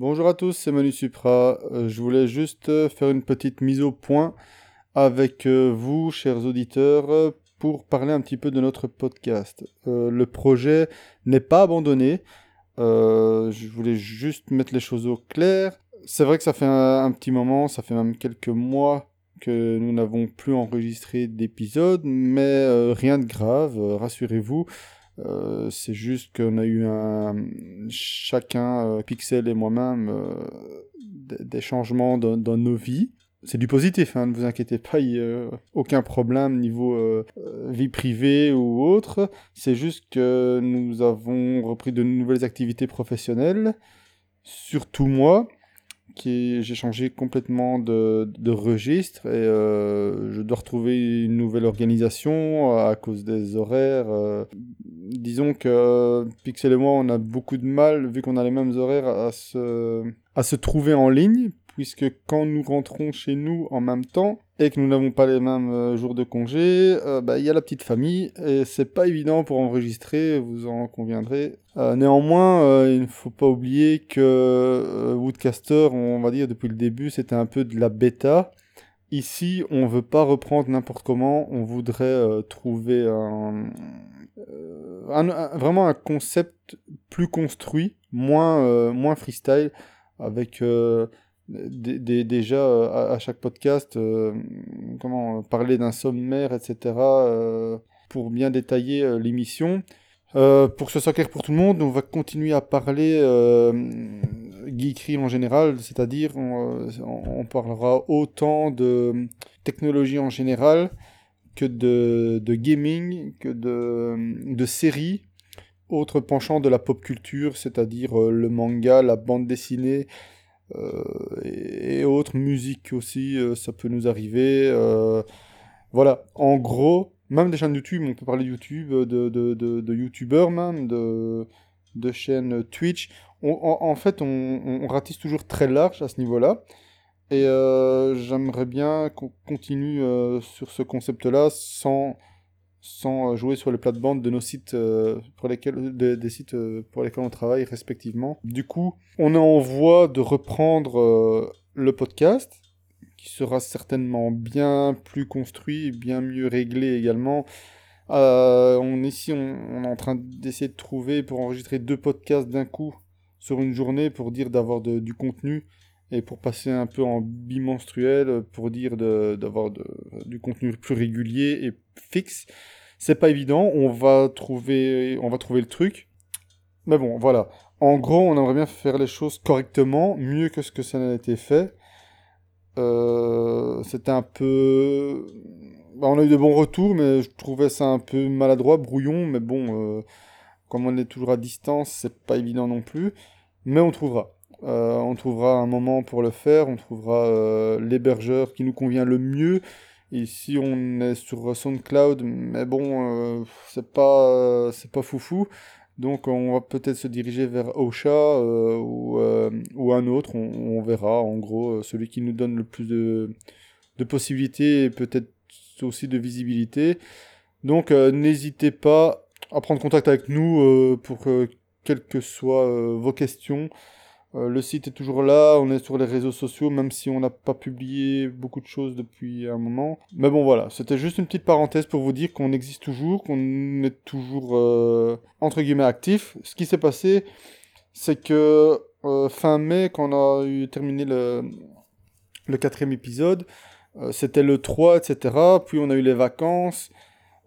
Bonjour à tous, c'est Manu Supra. Euh, je voulais juste euh, faire une petite mise au point avec euh, vous, chers auditeurs, pour parler un petit peu de notre podcast. le projet n'est pas abandonné. je voulais juste mettre les choses au clair. C'est vrai que ça fait un, petit moment, ça fait même quelques mois que nous n'avons plus enregistré d'épisodes, mais rien de grave, rassurez-vous. Euh, c'est juste qu'on a eu un, chacun, euh, Pixel et moi-même, euh, des changements dans, nos vies. C'est du positif, hein, ne vous inquiétez pas, il n'y a aucun problème niveau vie privée ou autre. C'est juste que nous avons repris de nouvelles activités professionnelles, surtout moi j'ai changé complètement de, registre et je dois retrouver une nouvelle organisation à cause des horaires. Euh. disons que Pixel et moi, on a beaucoup de mal, vu qu'on a les mêmes horaires, à se, à se trouver en ligne, puisque quand nous rentrons chez nous en même temps, et que nous n'avons pas les mêmes euh, jours de congé, euh, bah, il y a la petite famille et c'est pas évident pour enregistrer, vous en conviendrez. Euh, néanmoins, il ne faut pas oublier que Woodcaster, on va dire depuis le début, c'était un peu de la bêta. Ici, on veut pas reprendre n'importe comment, on voudrait trouver un, vraiment un concept plus construit, moins, moins freestyle, avec déjà euh, à, chaque podcast, euh, comment parler d'un sommaire, etc. Euh, pour bien détailler l'émission. pour ce clair pour tout le monde, on va continuer à parler geekery en général, c'est-à-dire on, parlera autant de technologie en général que de, gaming, que de, de séries, autre penchant de la pop culture, c'est-à-dire le manga, la bande dessinée, euh, et, autres musiques aussi, euh, ça peut nous arriver. Euh, voilà, en gros, même des chaînes YouTube, on peut parler de YouTube, de, de, YouTubeurs même, de, de chaînes Twitch. en, fait, on, on, ratisse toujours très large à ce niveau-là. Et j'aimerais bien qu'on continue sur ce concept-là sans, sans jouer sur les plates-bandes de nos sites euh, pour lesquels des sites euh, pour lesquels on travaille respectivement. Du coup, on est en voie de reprendre euh, le podcast qui sera certainement bien plus construit, bien mieux réglé également. on ici on, est en train d'essayer de trouver pour enregistrer deux podcasts d'un coup sur une journée pour dire d'avoir du contenu et pour passer un peu en bimenstruel pour dire d'avoir du contenu plus régulier et fixe. C'est pas évident, on va trouver on va trouver le truc. Mais bon, voilà. En gros, on aimerait bien faire les choses correctement, mieux que ce que ça n'a été fait. Euh, c'était un peu... Bah, on a eu de bons retours, mais je trouvais ça un peu maladroit, brouillon, mais bon, euh, comme on est toujours à distance, c'est pas évident non plus. Mais on trouvera. Euh, on trouvera un moment pour le faire, on trouvera euh, l'hébergeur qui nous convient le mieux. Ici, on est sur SoundCloud, mais bon, euh, c'est pas, c'est pas foufou. Donc, on va peut-être se diriger vers Ocha ou, un autre. On, verra, en gros, celui qui nous donne le plus de, de possibilités et peut-être aussi de visibilité. Donc, n'hésitez pas à prendre contact avec nous pour quelles que soient vos questions. Euh, le site est toujours là, on est sur les réseaux sociaux, même si on n'a pas publié beaucoup de choses depuis un moment. Mais bon voilà, c'était juste une petite parenthèse pour vous dire qu'on existe toujours, qu'on est toujours euh, entre guillemets actif. Ce qui s'est passé, c'est que euh, fin mai, quand on a eu terminé le, le quatrième épisode, c'était le 3, etc. Puis on a eu les vacances.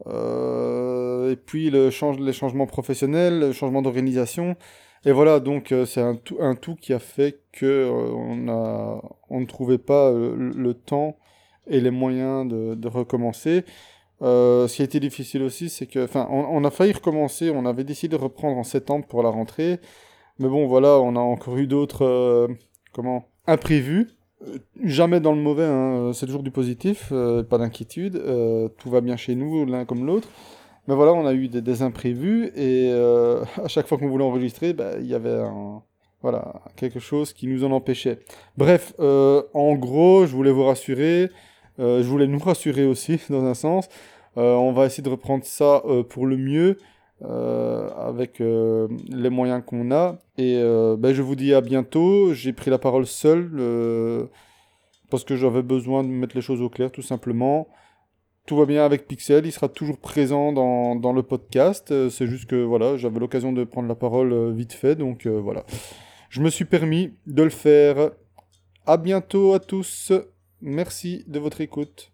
Et puis le change, les changements professionnels, le changement d'organisation. Et voilà, donc euh, c'est un tout, un tout qui a fait que euh, on, on ne trouvait pas euh, le, temps et les moyens de, de recommencer. ce qui a été difficile aussi, c'est que, enfin, on, on, a failli recommencer, on avait décidé de reprendre en septembre pour la rentrée, mais bon, voilà, on a encore eu d'autres, comment, imprévus. Jamais dans le mauvais, hein, c'est toujours du positif, pas d'inquiétude, tout va bien chez nous, l'un comme l'autre. Mais voilà, on a eu des, imprévus et euh, à chaque fois qu'on voulait enregistrer, bah, il y avait voilà, quelque chose qui nous en empêchait. Bref, euh, en gros, je voulais vous rassurer, euh, je voulais nous rassurer aussi dans un sens. on va essayer de reprendre ça pour le mieux. Euh, avec euh, les moyens qu'on a. Et euh, ben, je vous dis à bientôt. J'ai pris la parole seul parce que j'avais besoin de mettre les choses au clair, tout simplement. Tout va bien avec Pixel, il sera toujours présent dans, dans le podcast. C'est juste que voilà, j'avais l'occasion de prendre la parole vite fait, donc voilà. Je me suis permis de le faire. À bientôt à tous. Merci de votre écoute.